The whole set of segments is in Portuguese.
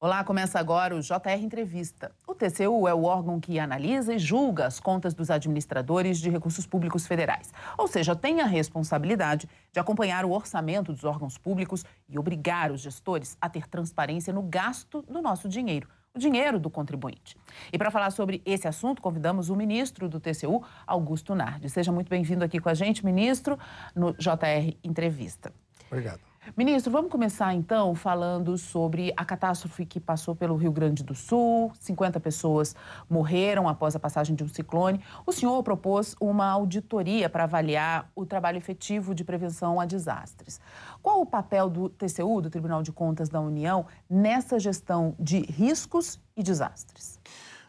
Olá, começa agora o JR Entrevista. O TCU é o órgão que analisa e julga as contas dos administradores de recursos públicos federais. Ou seja, tem a responsabilidade de acompanhar o orçamento dos órgãos públicos e obrigar os gestores a ter transparência no gasto do nosso dinheiro, o dinheiro do contribuinte. E para falar sobre esse assunto, convidamos o ministro do TCU, Augusto Nardi. Seja muito bem-vindo aqui com a gente, ministro, no JR Entrevista. Obrigado. Ministro, vamos começar então falando sobre a catástrofe que passou pelo Rio Grande do Sul. 50 pessoas morreram após a passagem de um ciclone. O senhor propôs uma auditoria para avaliar o trabalho efetivo de prevenção a desastres. Qual o papel do TCU, do Tribunal de Contas da União, nessa gestão de riscos e desastres?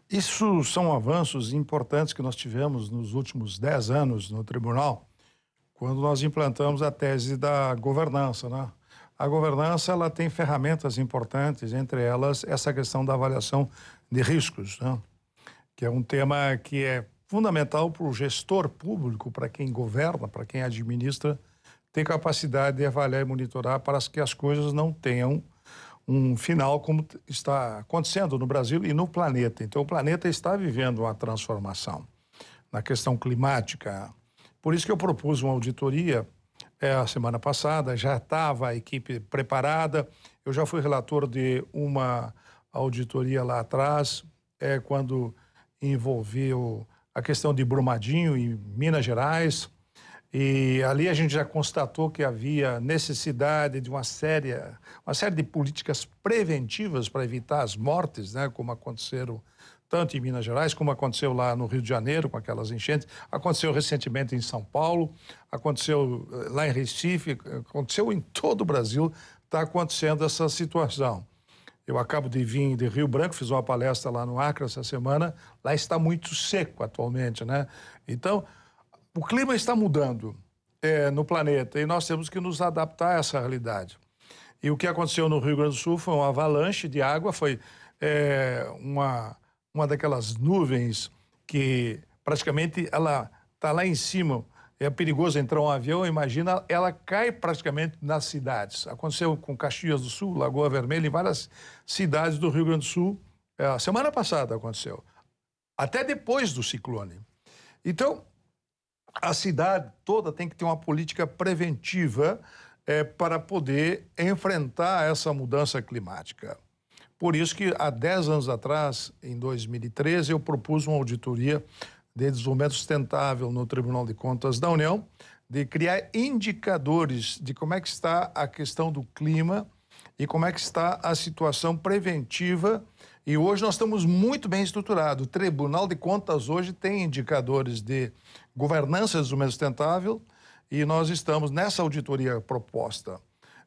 Isso são avanços importantes que nós tivemos nos últimos 10 anos no tribunal quando nós implantamos a tese da governança, né? A governança ela tem ferramentas importantes, entre elas essa questão da avaliação de riscos, né? que é um tema que é fundamental para o gestor público, para quem governa, para quem administra, ter capacidade de avaliar e monitorar para que as coisas não tenham um final como está acontecendo no Brasil e no planeta. Então, o planeta está vivendo uma transformação na questão climática, por isso que eu propus uma auditoria é, a semana passada, já estava a equipe preparada, eu já fui relator de uma auditoria lá atrás, é, quando envolveu a questão de Brumadinho, em Minas Gerais, e ali a gente já constatou que havia necessidade de uma série, uma série de políticas preventivas para evitar as mortes, né, como aconteceram tanto em Minas Gerais, como aconteceu lá no Rio de Janeiro, com aquelas enchentes, aconteceu recentemente em São Paulo, aconteceu eh, lá em Recife, aconteceu em todo o Brasil, está acontecendo essa situação. Eu acabo de vir de Rio Branco, fiz uma palestra lá no Acre essa semana, lá está muito seco atualmente, né? Então, o clima está mudando é, no planeta e nós temos que nos adaptar a essa realidade. E o que aconteceu no Rio Grande do Sul foi uma avalanche de água, foi é, uma uma daquelas nuvens que praticamente ela está lá em cima. É perigoso entrar um avião, imagina, ela cai praticamente nas cidades. Aconteceu com Caxias do Sul, Lagoa Vermelha, em várias cidades do Rio Grande do Sul. É, semana passada aconteceu, até depois do ciclone. Então, a cidade toda tem que ter uma política preventiva é, para poder enfrentar essa mudança climática. Por isso que há 10 anos atrás, em 2013, eu propus uma auditoria de desenvolvimento sustentável no Tribunal de Contas da União, de criar indicadores de como é que está a questão do clima e como é que está a situação preventiva. E hoje nós estamos muito bem estruturados. O Tribunal de Contas hoje tem indicadores de governança de desenvolvimento sustentável e nós estamos nessa auditoria proposta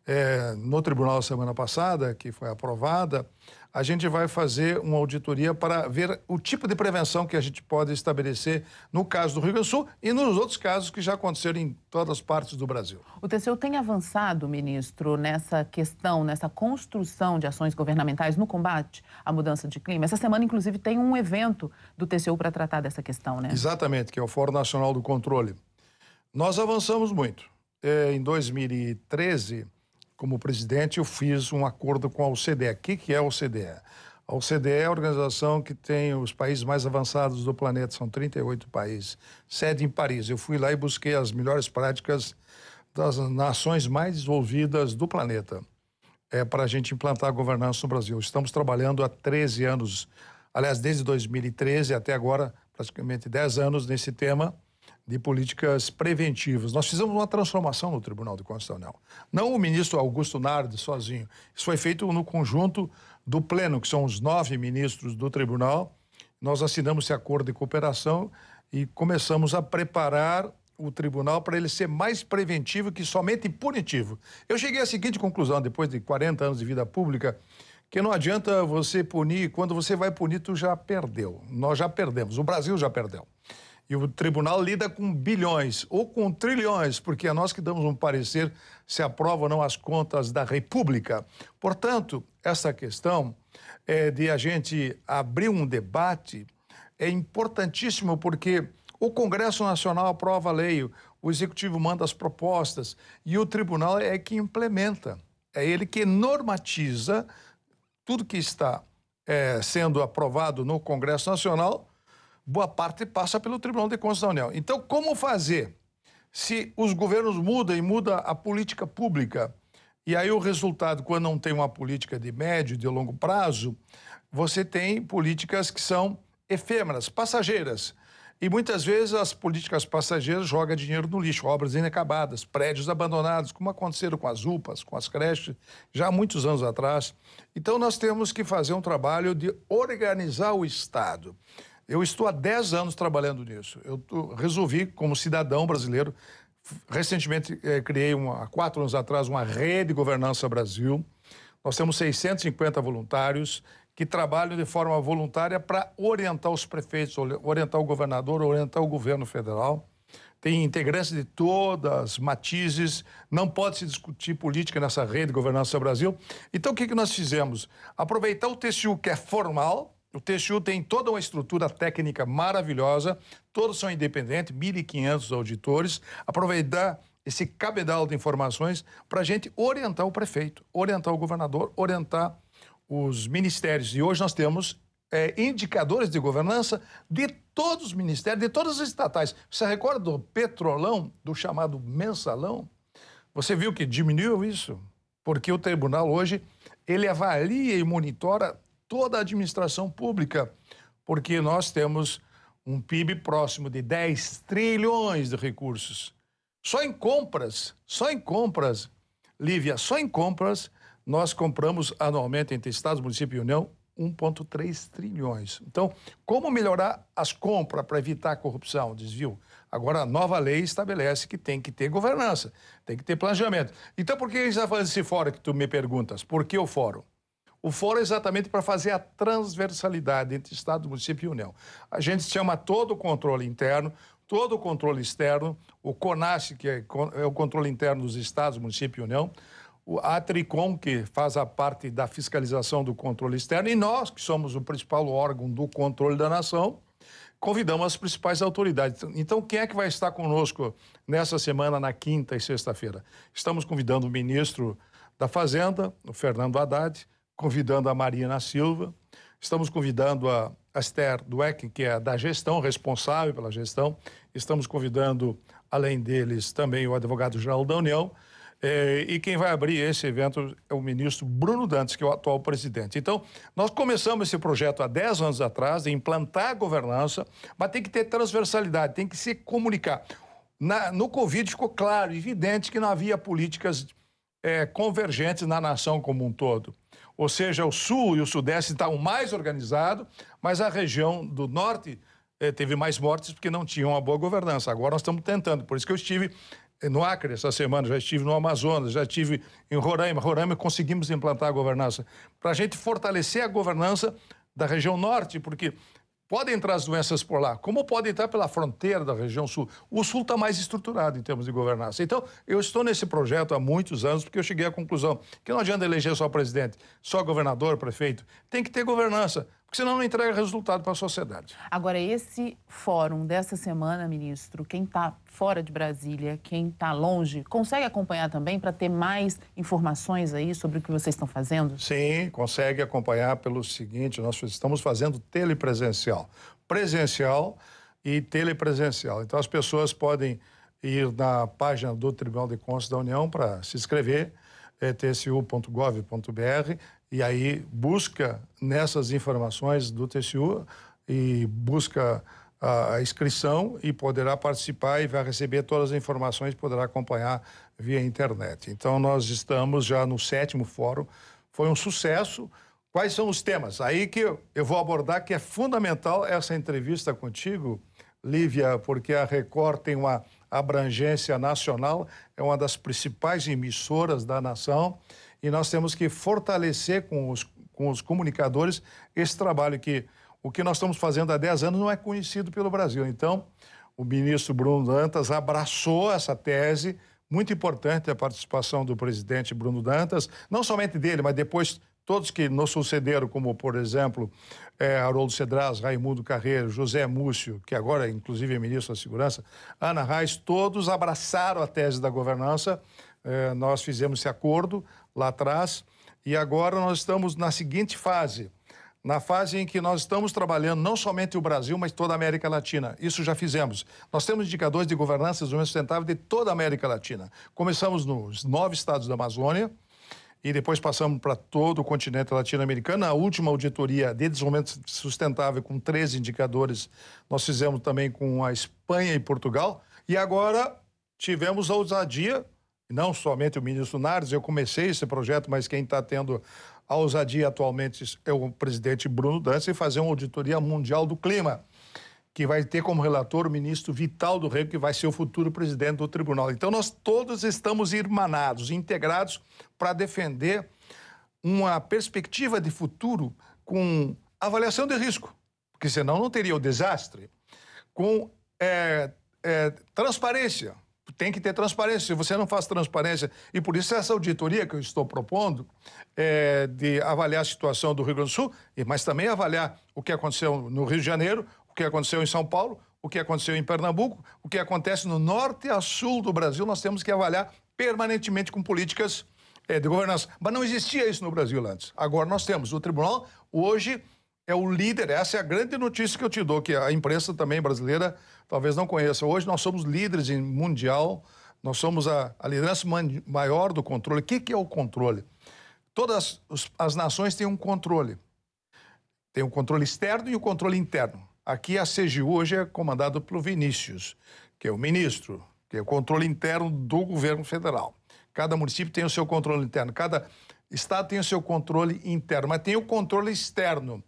é, no tribunal semana passada, que foi aprovada, a gente vai fazer uma auditoria para ver o tipo de prevenção que a gente pode estabelecer no caso do Rio Grande do Sul e nos outros casos que já aconteceram em todas as partes do Brasil. O TCU tem avançado, ministro, nessa questão, nessa construção de ações governamentais no combate à mudança de clima. Essa semana, inclusive, tem um evento do TCU para tratar dessa questão, né? Exatamente, que é o Fórum Nacional do Controle. Nós avançamos muito. É, em 2013 como presidente, eu fiz um acordo com a OCDE. O que é a OCDE? A OCDE é a organização que tem os países mais avançados do planeta, são 38 países, sede em Paris. Eu fui lá e busquei as melhores práticas das nações mais desenvolvidas do planeta é, para a gente implantar a governança no Brasil. Estamos trabalhando há 13 anos, aliás, desde 2013 até agora, praticamente 10 anos nesse tema de políticas preventivas. Nós fizemos uma transformação no Tribunal de União. Não o ministro Augusto Nardi sozinho. Isso foi feito no conjunto do Pleno, que são os nove ministros do Tribunal. Nós assinamos esse acordo de cooperação e começamos a preparar o tribunal para ele ser mais preventivo que somente punitivo. Eu cheguei à seguinte conclusão, depois de 40 anos de vida pública, que não adianta você punir, quando você vai punir, tu já perdeu. Nós já perdemos, o Brasil já perdeu. E o tribunal lida com bilhões ou com trilhões, porque é nós que damos um parecer se aprova ou não as contas da República. Portanto, essa questão é, de a gente abrir um debate é importantíssimo porque o Congresso Nacional aprova a lei, o Executivo manda as propostas e o tribunal é que implementa. É ele que normatiza tudo que está é, sendo aprovado no Congresso Nacional, boa parte passa pelo Tribunal de Contas da União. Então, como fazer? Se os governos mudam e muda a política pública, e aí o resultado, quando não tem uma política de médio e de longo prazo, você tem políticas que são efêmeras, passageiras. E muitas vezes as políticas passageiras jogam dinheiro no lixo, obras inacabadas, prédios abandonados, como aconteceram com as UPAs, com as creches, já há muitos anos atrás. Então nós temos que fazer um trabalho de organizar o Estado. Eu estou há 10 anos trabalhando nisso. Eu resolvi, como cidadão brasileiro, recentemente eh, criei, uma, há quatro anos atrás, uma rede de governança Brasil. Nós temos 650 voluntários que trabalham de forma voluntária para orientar os prefeitos, orientar o governador, orientar o governo federal. Tem integrantes de todas as matizes, não pode se discutir política nessa rede de governança Brasil. Então, o que, que nós fizemos? Aproveitar o TCU, que é formal, o TCU tem toda uma estrutura técnica maravilhosa, todos são independentes, 1.500 auditores, aproveitar esse cabedal de informações para a gente orientar o prefeito, orientar o governador, orientar os ministérios. E hoje nós temos é, indicadores de governança de todos os ministérios, de todas as estatais. Você recorda do petrolão, do chamado mensalão? Você viu que diminuiu isso? Porque o tribunal hoje ele avalia e monitora toda a administração pública, porque nós temos um PIB próximo de 10 trilhões de recursos. Só em compras, só em compras, Lívia, só em compras nós compramos anualmente entre Estados, municípios e União 1,3 trilhões. Então, como melhorar as compras para evitar a corrupção, desvio? Agora, a nova lei estabelece que tem que ter governança, tem que ter planejamento. Então, por que a gente está fazendo esse fórum que tu me perguntas? Por que o fórum? O fórum é exatamente para fazer a transversalidade entre Estado, município e União. A gente chama todo o controle interno, todo o controle externo, o CONAS, que é, é o controle interno dos Estados, município e União, a Tricom, que faz a parte da fiscalização do controle externo, e nós, que somos o principal órgão do controle da nação, convidamos as principais autoridades. Então, quem é que vai estar conosco nessa semana, na quinta e sexta-feira? Estamos convidando o ministro da Fazenda, o Fernando Haddad, convidando a Marina Silva, estamos convidando a Esther Dweck, que é da gestão, responsável pela gestão, estamos convidando, além deles, também o advogado-geral da União, é, e quem vai abrir esse evento é o ministro Bruno Dantes, que é o atual presidente. Então, nós começamos esse projeto há 10 anos atrás, de implantar a governança, mas tem que ter transversalidade, tem que se comunicar. Na, no Covid ficou claro, evidente, que não havia políticas é, convergentes na nação como um todo. Ou seja, o Sul e o Sudeste estavam mais organizados, mas a região do Norte é, teve mais mortes porque não tinham uma boa governança. Agora nós estamos tentando. Por isso que eu estive no Acre essa semana, já estive no Amazonas, já estive em Roraima. Roraima conseguimos implantar a governança para a gente fortalecer a governança da região norte, porque podem entrar as doenças por lá, como podem entrar pela fronteira da região sul. O sul está mais estruturado em termos de governança. Então, eu estou nesse projeto há muitos anos, porque eu cheguei à conclusão que não adianta eleger só presidente, só governador, prefeito. Tem que ter governança porque senão não entrega resultado para a sociedade. Agora, esse fórum dessa semana, ministro, quem está fora de Brasília, quem está longe, consegue acompanhar também para ter mais informações aí sobre o que vocês estão fazendo? Sim, consegue acompanhar pelo seguinte: nós estamos fazendo telepresencial. Presencial e telepresencial. Então, as pessoas podem ir na página do Tribunal de Contas da União para se inscrever, tcu.gov.br e aí busca nessas informações do TCU e busca a inscrição e poderá participar e vai receber todas as informações, poderá acompanhar via internet. Então, nós estamos já no sétimo fórum, foi um sucesso. Quais são os temas? Aí que eu vou abordar que é fundamental essa entrevista contigo, Lívia, porque a Record tem uma abrangência nacional, é uma das principais emissoras da nação e nós temos que fortalecer com os, com os comunicadores esse trabalho que o que nós estamos fazendo há 10 anos não é conhecido pelo Brasil. Então, o ministro Bruno Dantas abraçou essa tese, muito importante a participação do presidente Bruno Dantas, não somente dele, mas depois todos que nos sucederam, como, por exemplo, é, Haroldo Cedras, Raimundo Carreiro, José Múcio, que agora, inclusive, é ministro da Segurança, Ana Reis, todos abraçaram a tese da governança. É, nós fizemos esse acordo lá atrás E agora nós estamos na seguinte fase na fase em que nós estamos trabalhando não somente o Brasil, mas toda a América Latina. Isso já fizemos. Nós temos indicadores de governança e desenvolvimento sustentável de toda a América Latina. Começamos nos nove estados da Amazônia e depois passamos para todo o continente latino-americano. A última auditoria de desenvolvimento sustentável com 13 indicadores nós fizemos também com a Espanha e Portugal. E agora tivemos a ousadia não somente o ministro Nardes, eu comecei esse projeto, mas quem está tendo a ousadia atualmente é o presidente Bruno Dantas e fazer uma auditoria mundial do clima, que vai ter como relator o ministro Vital do Rego, que vai ser o futuro presidente do tribunal. Então, nós todos estamos irmanados, integrados para defender uma perspectiva de futuro com avaliação de risco, porque senão não teria o desastre, com é, é, transparência, tem que ter transparência. Se você não faz transparência, e por isso essa auditoria que eu estou propondo, é, de avaliar a situação do Rio Grande do Sul, mas também avaliar o que aconteceu no Rio de Janeiro, o que aconteceu em São Paulo, o que aconteceu em Pernambuco, o que acontece no norte a sul do Brasil, nós temos que avaliar permanentemente com políticas é, de governança. Mas não existia isso no Brasil antes. Agora nós temos. O tribunal hoje é o líder, essa é a grande notícia que eu te dou, que a imprensa também brasileira talvez não conheça. Hoje nós somos líderes em mundial, nós somos a, a liderança maior do controle. O que, que é o controle? Todas as nações têm um controle. Tem o controle externo e o controle interno. Aqui a CGU hoje é comandado pelo Vinícius, que é o ministro, que é o controle interno do governo federal. Cada município tem o seu controle interno, cada estado tem o seu controle interno, mas tem o controle externo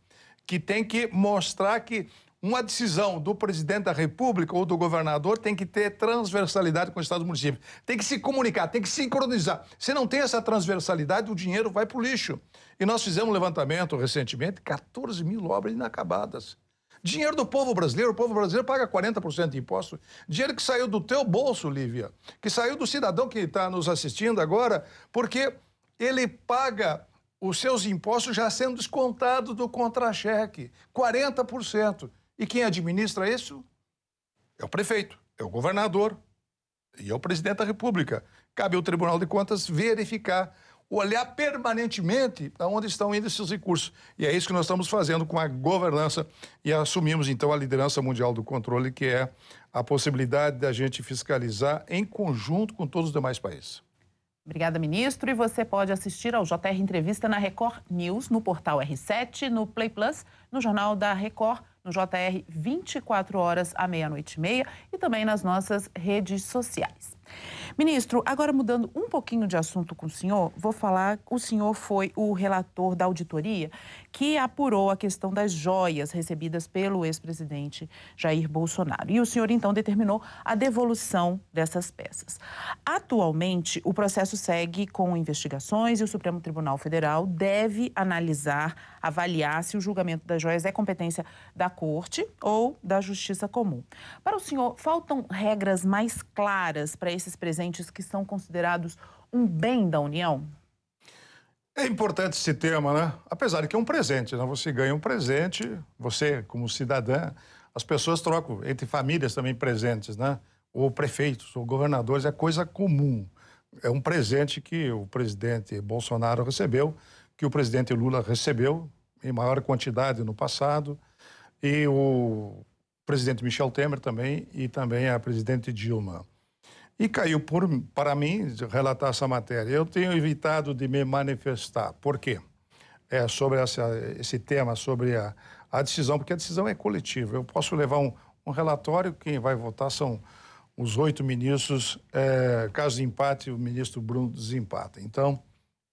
que tem que mostrar que uma decisão do presidente da República ou do governador tem que ter transversalidade com o Estado e município. Tem que se comunicar, tem que sincronizar. Se não tem essa transversalidade, o dinheiro vai para o lixo. E nós fizemos um levantamento recentemente, 14 mil obras inacabadas. Dinheiro do povo brasileiro, o povo brasileiro paga 40% de imposto. Dinheiro que saiu do teu bolso, Lívia, que saiu do cidadão que está nos assistindo agora, porque ele paga os seus impostos já sendo descontados do contra-cheque, 40%. E quem administra isso? É o prefeito, é o governador e é o presidente da República. Cabe ao Tribunal de Contas verificar, olhar permanentemente aonde estão indo esses recursos. E é isso que nós estamos fazendo com a governança e assumimos então a liderança mundial do controle, que é a possibilidade da gente fiscalizar em conjunto com todos os demais países. Obrigada, ministro. E você pode assistir ao JR Entrevista na Record News, no portal R7, no Play Plus, no Jornal da Record, no JR 24 horas à meia-noite e meia e também nas nossas redes sociais. Ministro, agora mudando um pouquinho de assunto com o senhor, vou falar, o senhor foi o relator da auditoria que apurou a questão das joias recebidas pelo ex-presidente Jair Bolsonaro. E o senhor então determinou a devolução dessas peças. Atualmente, o processo segue com investigações e o Supremo Tribunal Federal deve analisar, avaliar se o julgamento das joias é competência da Corte ou da Justiça Comum. Para o senhor, faltam regras mais claras para esses presentes que são considerados um bem da União? É importante esse tema, né? Apesar de que é um presente, né? Você ganha um presente, você, como cidadã, as pessoas trocam entre famílias também presentes, né? Ou prefeitos, ou governadores, é coisa comum. É um presente que o presidente Bolsonaro recebeu, que o presidente Lula recebeu em maior quantidade no passado, e o presidente Michel Temer também, e também a presidente Dilma. E caiu por, para mim relatar essa matéria. Eu tenho evitado de me manifestar. Por quê? É, sobre essa, esse tema, sobre a, a decisão, porque a decisão é coletiva. Eu posso levar um, um relatório, quem vai votar são os oito ministros. É, caso de empate, o ministro Bruno desempata. Então,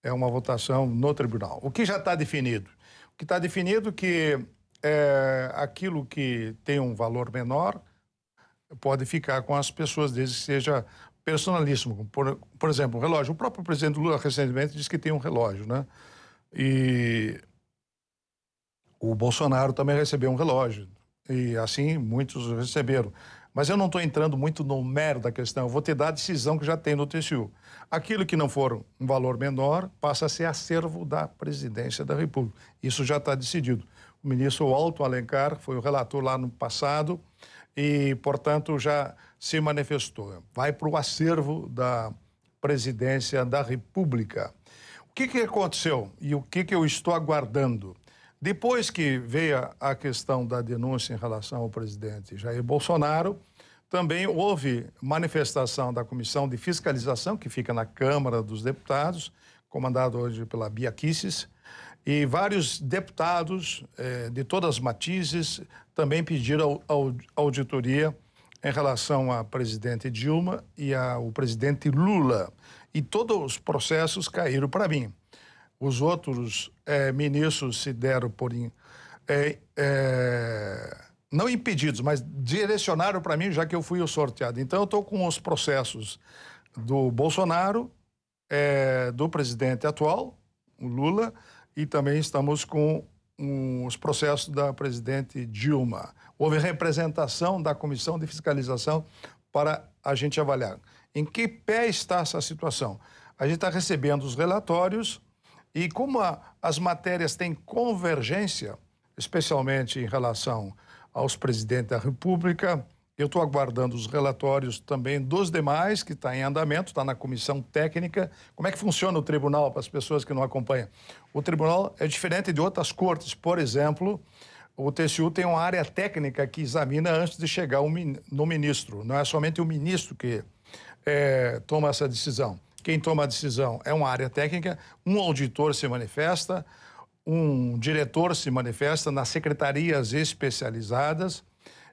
é uma votação no tribunal. O que já está definido? O que está definido é que é, aquilo que tem um valor menor pode ficar com as pessoas, desde que seja personalíssimo. Por, por exemplo, um relógio. O próprio presidente Lula recentemente disse que tem um relógio, né? E o Bolsonaro também recebeu um relógio. E assim muitos receberam. Mas eu não estou entrando muito no mérito da questão. Eu vou te dar a decisão que já tem no TCU. Aquilo que não for um valor menor passa a ser acervo da presidência da República. Isso já está decidido. O ministro Alto Alencar foi o relator lá no passado e, portanto, já se manifestou. Vai para o acervo da presidência da República. O que, que aconteceu e o que, que eu estou aguardando? Depois que veio a questão da denúncia em relação ao presidente Jair Bolsonaro, também houve manifestação da Comissão de Fiscalização, que fica na Câmara dos Deputados, comandado hoje pela Bia Kisses, e vários deputados eh, de todas as matizes também pediram auditoria em relação à presidente Dilma e ao presidente Lula. E todos os processos caíram para mim. Os outros eh, ministros se deram por. Eh, eh, não impedidos, mas direcionaram para mim, já que eu fui o sorteado. Então, eu estou com os processos do Bolsonaro, eh, do presidente atual, o Lula, e também estamos com os processos da presidente Dilma. Houve representação da Comissão de Fiscalização para a gente avaliar. Em que pé está essa situação? A gente está recebendo os relatórios e como a, as matérias têm convergência, especialmente em relação aos presidentes da República, eu estou aguardando os relatórios também dos demais, que está em andamento, está na comissão técnica. Como é que funciona o tribunal para as pessoas que não acompanham? O tribunal é diferente de outras cortes. Por exemplo, o TCU tem uma área técnica que examina antes de chegar no ministro. Não é somente o ministro que é, toma essa decisão. Quem toma a decisão é uma área técnica, um auditor se manifesta, um diretor se manifesta nas secretarias especializadas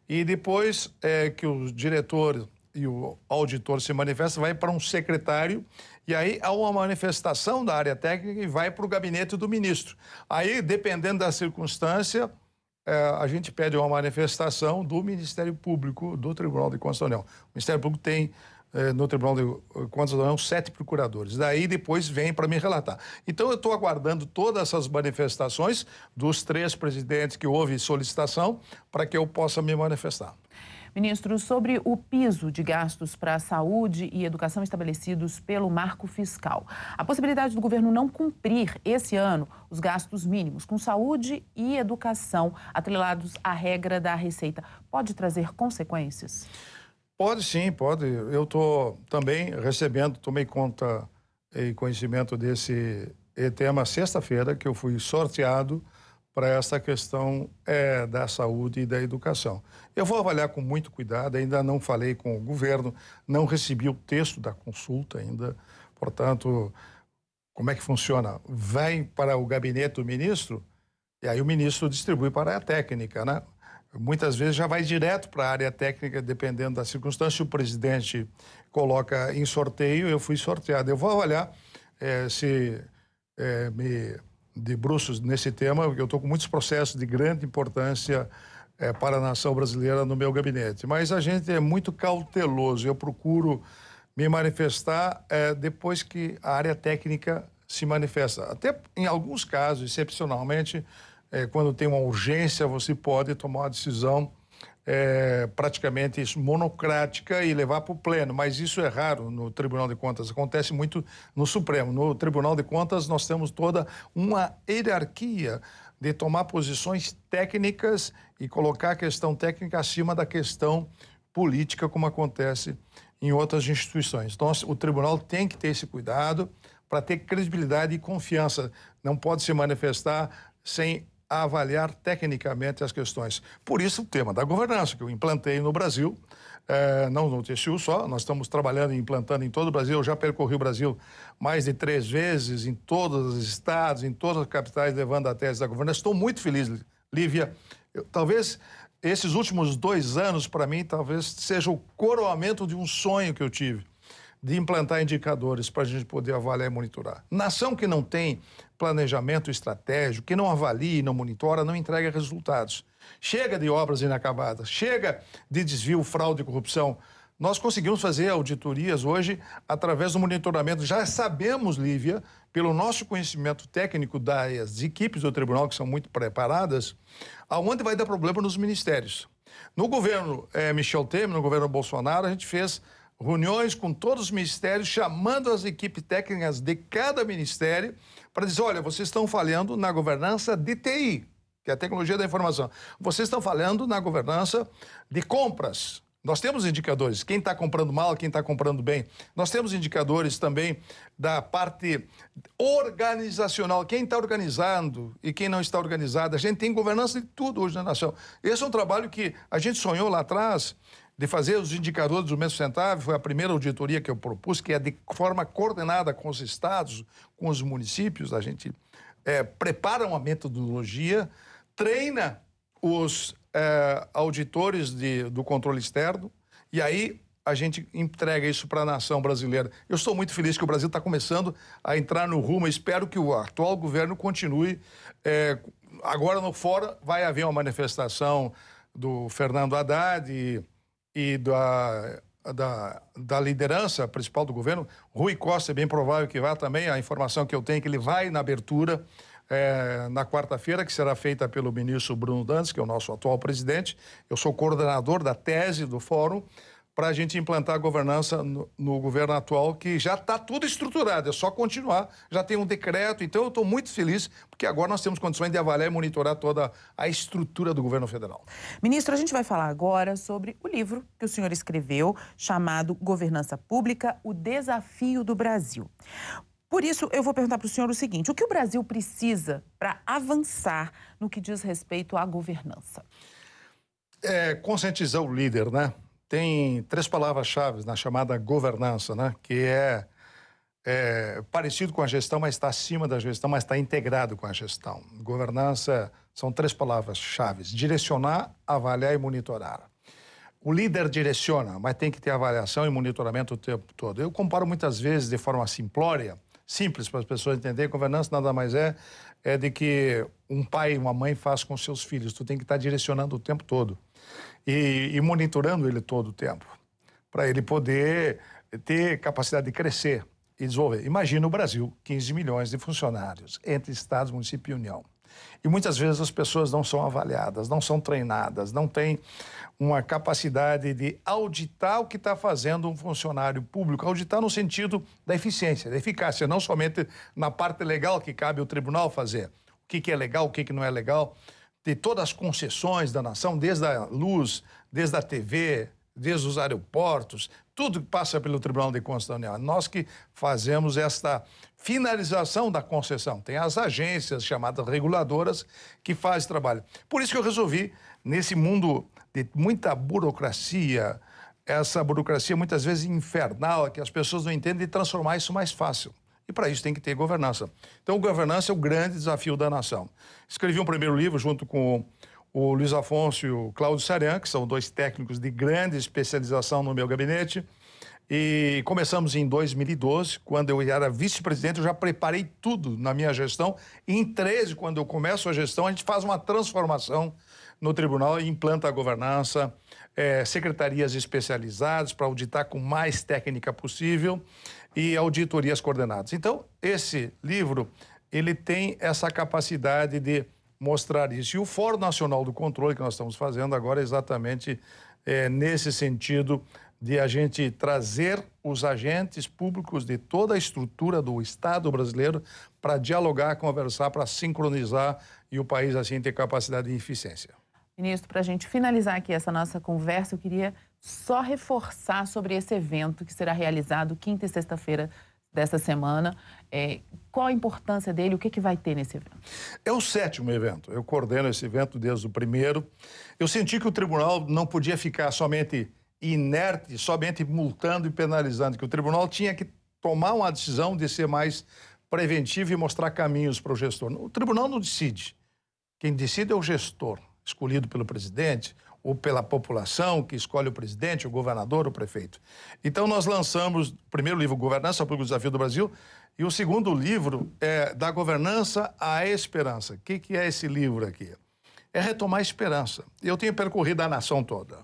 e depois é, que o diretor e o auditor se manifestam, vai para um secretário e aí há uma manifestação da área técnica e vai para o gabinete do ministro. Aí, dependendo da circunstância, é, a gente pede uma manifestação do Ministério Público, do Tribunal de União. O Ministério Público tem no Tribunal de Contas da União sete procuradores. Daí depois vem para me relatar. Então eu estou aguardando todas essas manifestações dos três presidentes que houve solicitação para que eu possa me manifestar. Ministro, sobre o piso de gastos para a saúde e educação estabelecidos pelo marco fiscal, a possibilidade do governo não cumprir esse ano os gastos mínimos com saúde e educação atrelados à regra da Receita pode trazer consequências? Pode sim, pode. Eu estou também recebendo, tomei conta e conhecimento desse tema sexta-feira, que eu fui sorteado para essa questão é, da saúde e da educação. Eu vou avaliar com muito cuidado, ainda não falei com o governo, não recebi o texto da consulta ainda, portanto, como é que funciona? Vai para o gabinete do ministro e aí o ministro distribui para a técnica, né? Muitas vezes já vai direto para a área técnica, dependendo da circunstância. O presidente coloca em sorteio, eu fui sorteado. Eu vou avaliar é, se é, me debruço nesse tema, porque eu estou com muitos processos de grande importância é, para a nação brasileira no meu gabinete. Mas a gente é muito cauteloso. Eu procuro me manifestar é, depois que a área técnica se manifesta. Até em alguns casos, excepcionalmente, é, quando tem uma urgência, você pode tomar uma decisão é, praticamente monocrática e levar para o pleno, mas isso é raro no Tribunal de Contas, acontece muito no Supremo. No Tribunal de Contas, nós temos toda uma hierarquia de tomar posições técnicas e colocar a questão técnica acima da questão política, como acontece em outras instituições. Então, o tribunal tem que ter esse cuidado para ter credibilidade e confiança. Não pode se manifestar sem a avaliar tecnicamente as questões. Por isso, o tema da governança, que eu implantei no Brasil, é, não no TCU só, nós estamos trabalhando e implantando em todo o Brasil. Eu já percorri o Brasil mais de três vezes, em todos os estados, em todas as capitais, levando a tese da governança. Estou muito feliz, Lívia. Eu, talvez esses últimos dois anos, para mim, talvez seja o coroamento de um sonho que eu tive de implantar indicadores para a gente poder avaliar e monitorar. Nação que não tem planejamento estratégico, que não avalia e não monitora, não entrega resultados. Chega de obras inacabadas, chega de desvio, fraude e corrupção. Nós conseguimos fazer auditorias hoje através do monitoramento. Já sabemos, Lívia, pelo nosso conhecimento técnico das equipes do tribunal, que são muito preparadas, aonde vai dar problema nos ministérios. No governo eh, Michel Temer, no governo Bolsonaro, a gente fez reuniões com todos os ministérios, chamando as equipes técnicas de cada ministério para dizer: olha, vocês estão falhando na governança de TI, que é a tecnologia da informação. Vocês estão falhando na governança de compras, Nós temos indicadores, quem está comprando mal, quem está comprando bem. Nós temos indicadores também da parte organizacional, quem está organizando e quem não está organizado. A gente tem governança de tudo hoje na nação. Esse é um trabalho que a gente sonhou lá atrás de fazer os indicadores do mês sustentável, foi a primeira auditoria que eu propus, que é de forma coordenada com os estados, com os municípios, a gente é, prepara uma metodologia, treina os é, auditores de, do controle externo, e aí a gente entrega isso para a nação brasileira. Eu estou muito feliz que o Brasil está começando a entrar no rumo. Espero que o atual governo continue. É, agora no fora vai haver uma manifestação do Fernando Haddad e, e da, da, da, liderança principal do governo. Rui Costa é bem provável que vá também. A informação que eu tenho é que ele vai na abertura é, na quarta-feira, que será feita pelo ministro Bruno Dantas, que é o nosso atual presidente. Eu sou coordenador da tese do fórum para a gente implantar a governança no, no governo atual, que já está tudo estruturado, é só continuar. Já tem um decreto, então eu estou muito feliz, porque agora nós temos condições de avaliar e monitorar toda a estrutura do governo federal. Ministro, a gente vai falar agora sobre o livro que o senhor escreveu, chamado Governança Pública: O Desafio do Brasil. Por isso, eu vou perguntar para o senhor o seguinte: o que o Brasil precisa para avançar no que diz respeito à governança? É, conscientizar o líder, né? Tem três palavras-chave na chamada governança, né? Que é, é, parecido com a gestão, mas está acima da gestão, mas está integrado com a gestão. Governança são três palavras-chave: direcionar, avaliar e monitorar. O líder direciona, mas tem que ter avaliação e monitoramento o tempo todo. Eu comparo muitas vezes de forma simplória simples para as pessoas entenderem. Governança nada mais é é de que um pai e uma mãe faz com seus filhos. Tu tem que estar direcionando o tempo todo e, e monitorando ele todo o tempo para ele poder ter capacidade de crescer e desenvolver. Imagina o Brasil, 15 milhões de funcionários entre estados, município e União. E muitas vezes as pessoas não são avaliadas, não são treinadas, não têm uma capacidade de auditar o que está fazendo um funcionário público, auditar no sentido da eficiência, da eficácia, não somente na parte legal que cabe ao tribunal fazer. O que, que é legal, o que, que não é legal, de todas as concessões da nação, desde a luz, desde a TV, desde os aeroportos, tudo que passa pelo Tribunal de Contas da União. Nós que fazemos esta finalização da concessão. Tem as agências chamadas reguladoras que fazem trabalho. Por isso que eu resolvi, nesse mundo de muita burocracia, essa burocracia muitas vezes infernal, que as pessoas não entendem, de transformar isso mais fácil. E para isso tem que ter governança. Então, governança é o grande desafio da nação. Escrevi um primeiro livro junto com o Luiz Afonso e o Cláudio Saran, que são dois técnicos de grande especialização no meu gabinete. E começamos em 2012, quando eu era vice-presidente, eu já preparei tudo na minha gestão. Em 13, quando eu começo a gestão, a gente faz uma transformação no tribunal e implanta a governança, é, secretarias especializadas para auditar com mais técnica possível e auditorias coordenadas. Então, esse livro, ele tem essa capacidade de mostrar isso. E o Fórum Nacional do Controle que nós estamos fazendo agora é exatamente é, nesse sentido de a gente trazer os agentes públicos de toda a estrutura do Estado brasileiro para dialogar, conversar, para sincronizar e o país assim ter capacidade de eficiência. Ministro, para a gente finalizar aqui essa nossa conversa, eu queria só reforçar sobre esse evento que será realizado quinta e sexta-feira dessa semana. É, qual a importância dele? O que, que vai ter nesse evento? É o sétimo evento. Eu coordeno esse evento desde o primeiro. Eu senti que o tribunal não podia ficar somente inerte, somente multando e penalizando, que o tribunal tinha que tomar uma decisão de ser mais preventivo e mostrar caminhos para o gestor. O tribunal não decide. Quem decide é o gestor, escolhido pelo presidente ou pela população que escolhe o presidente, o governador, o prefeito. Então nós lançamos o primeiro livro, Governança Pública o Desafio do Brasil, e o segundo livro é Da Governança à Esperança. O que, que é esse livro aqui? É retomar a esperança. Eu tenho percorrido a nação toda,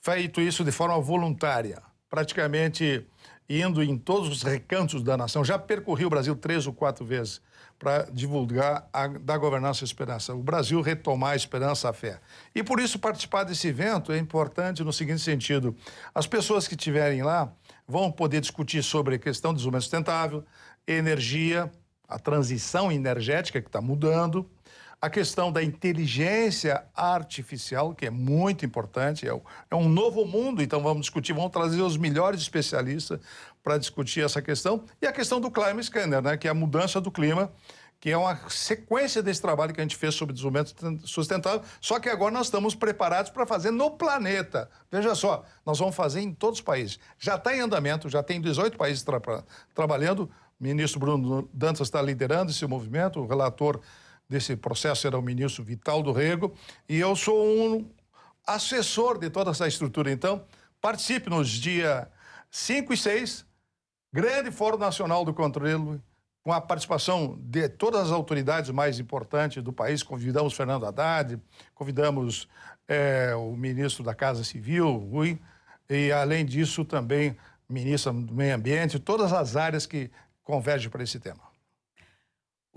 feito isso de forma voluntária, praticamente indo em todos os recantos da nação. Já percorri o Brasil três ou quatro vezes para divulgar a, da governança e esperança. O Brasil retomar a esperança, a fé. E por isso participar desse evento é importante no seguinte sentido: as pessoas que estiverem lá vão poder discutir sobre a questão do desenvolvimento sustentável, energia, a transição energética que está mudando, a questão da inteligência artificial, que é muito importante, é, é um novo mundo, então vamos discutir, vamos trazer os melhores especialistas para discutir essa questão, e a questão do climate scanner, né, que é a mudança do clima, que é uma sequência desse trabalho que a gente fez sobre desenvolvimento sustentável, só que agora nós estamos preparados para fazer no planeta. Veja só, nós vamos fazer em todos os países. Já está em andamento, já tem 18 países tra trabalhando, o ministro Bruno Dantas está liderando esse movimento, o relator desse processo era o ministro Vital do Rego, e eu sou um assessor de toda essa estrutura. Então, participe nos dias 5 e 6, grande Fórum Nacional do Controle, com a participação de todas as autoridades mais importantes do país. Convidamos Fernando Haddad, convidamos é, o ministro da Casa Civil, Rui, e, além disso, também ministro do Meio Ambiente, todas as áreas que convergem para esse tema.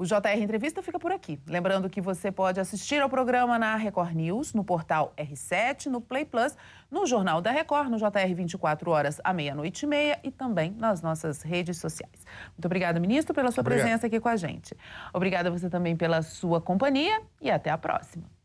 O JR Entrevista fica por aqui. Lembrando que você pode assistir ao programa na Record News, no portal R7, no Play Plus, no Jornal da Record, no JR 24 horas à meia-noite e meia e também nas nossas redes sociais. Muito obrigada, ministro, pela sua Obrigado. presença aqui com a gente. Obrigada a você também pela sua companhia e até a próxima.